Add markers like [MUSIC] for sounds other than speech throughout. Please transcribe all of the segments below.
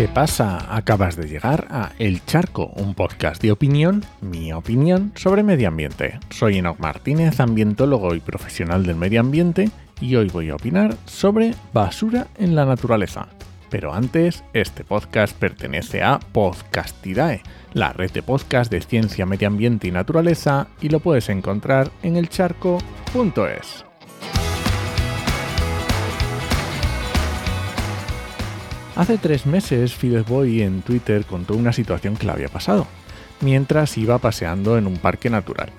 ¿Qué pasa? Acabas de llegar a El Charco, un podcast de opinión, mi opinión, sobre medio ambiente. Soy Enoch Martínez, ambientólogo y profesional del medio ambiente, y hoy voy a opinar sobre basura en la naturaleza. Pero antes, este podcast pertenece a Podcastidae, la red de podcast de ciencia, medio ambiente y naturaleza, y lo puedes encontrar en elcharco.es. Hace tres meses Fidesboy en Twitter contó una situación que le había pasado, mientras iba paseando en un parque natural.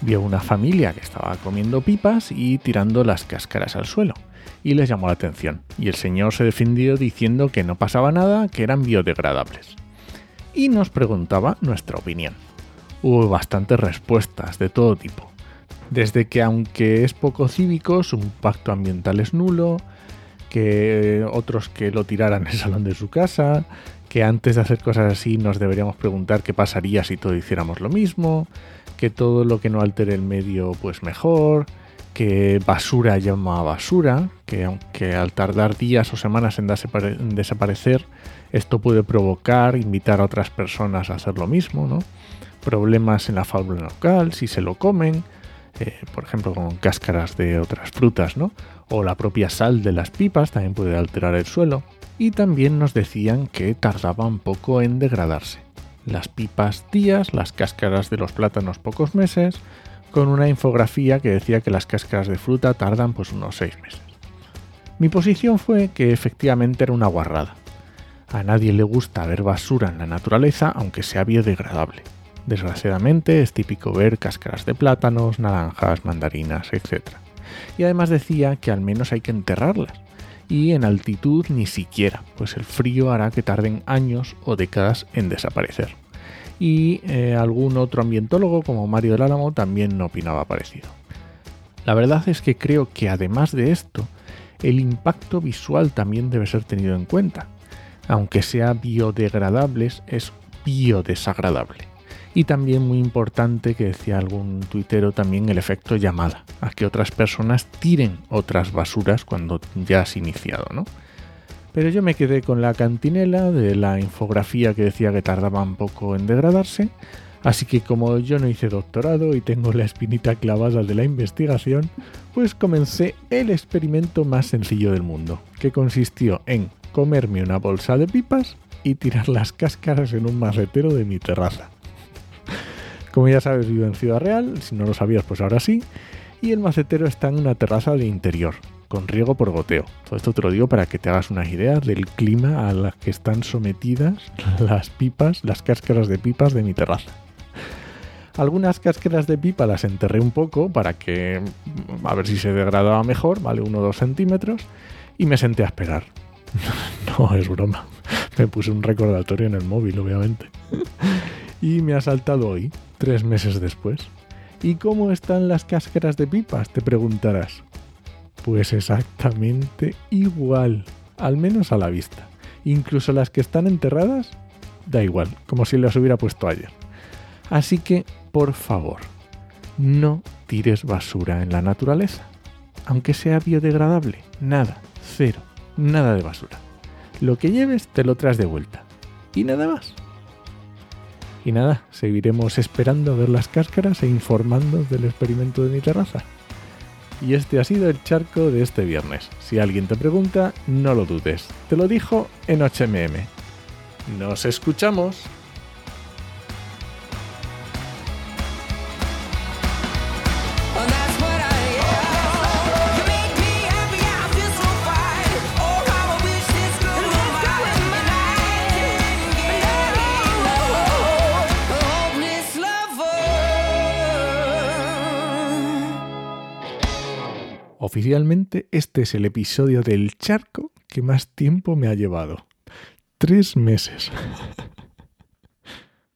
Vio una familia que estaba comiendo pipas y tirando las cáscaras al suelo, y les llamó la atención, y el señor se defendió diciendo que no pasaba nada, que eran biodegradables. Y nos preguntaba nuestra opinión. Hubo bastantes respuestas de todo tipo, desde que aunque es poco cívico, su impacto ambiental es nulo, que otros que lo tiraran en el salón de su casa, que antes de hacer cosas así nos deberíamos preguntar qué pasaría si todos hiciéramos lo mismo, que todo lo que no altere el medio pues mejor, que basura llama basura, que aunque al tardar días o semanas en, en desaparecer, esto puede provocar, invitar a otras personas a hacer lo mismo, ¿no? Problemas en la fauna local, si se lo comen, eh, por ejemplo con cáscaras de otras frutas, ¿no? O la propia sal de las pipas también puede alterar el suelo. Y también nos decían que tardaba un poco en degradarse. Las pipas días, las cáscaras de los plátanos pocos meses, con una infografía que decía que las cáscaras de fruta tardan pues unos 6 meses. Mi posición fue que efectivamente era una guarrada. A nadie le gusta ver basura en la naturaleza aunque sea biodegradable. Desgraciadamente es típico ver cáscaras de plátanos, naranjas, mandarinas, etc. Y además decía que al menos hay que enterrarlas. Y en altitud ni siquiera, pues el frío hará que tarden años o décadas en desaparecer. Y eh, algún otro ambientólogo como Mario del Álamo también no opinaba parecido. La verdad es que creo que además de esto, el impacto visual también debe ser tenido en cuenta. Aunque sea biodegradables, es biodesagradable. Y también muy importante que decía algún tuitero también el efecto llamada, a que otras personas tiren otras basuras cuando ya has iniciado, ¿no? Pero yo me quedé con la cantinela de la infografía que decía que tardaba un poco en degradarse, así que como yo no hice doctorado y tengo la espinita clavada de la investigación, pues comencé el experimento más sencillo del mundo, que consistió en comerme una bolsa de pipas y tirar las cáscaras en un macetero de mi terraza. Como ya sabes, vivo en Ciudad Real, si no lo sabías, pues ahora sí. Y el macetero está en una terraza de interior, con riego por goteo. Todo esto te lo digo para que te hagas unas ideas del clima a las que están sometidas las pipas, las cáscaras de pipas de mi terraza. Algunas cáscaras de pipa las enterré un poco para que a ver si se degradaba mejor, vale, uno o dos centímetros, y me senté a esperar. [LAUGHS] no es broma. Me puse un recordatorio en el móvil, obviamente. [LAUGHS] y me ha saltado hoy, tres meses después. ¿Y cómo están las cáscaras de pipas? Te preguntarás. Pues exactamente igual, al menos a la vista. Incluso las que están enterradas, da igual, como si las hubiera puesto ayer. Así que, por favor, no tires basura en la naturaleza. Aunque sea biodegradable, nada, cero, nada de basura. Lo que lleves te lo traes de vuelta. Y nada más. Y nada, seguiremos esperando a ver las cáscaras e informando del experimento de mi terraza. Y este ha sido el charco de este viernes. Si alguien te pregunta, no lo dudes. Te lo dijo en HMM. Nos escuchamos. Oficialmente este es el episodio del charco que más tiempo me ha llevado. Tres meses.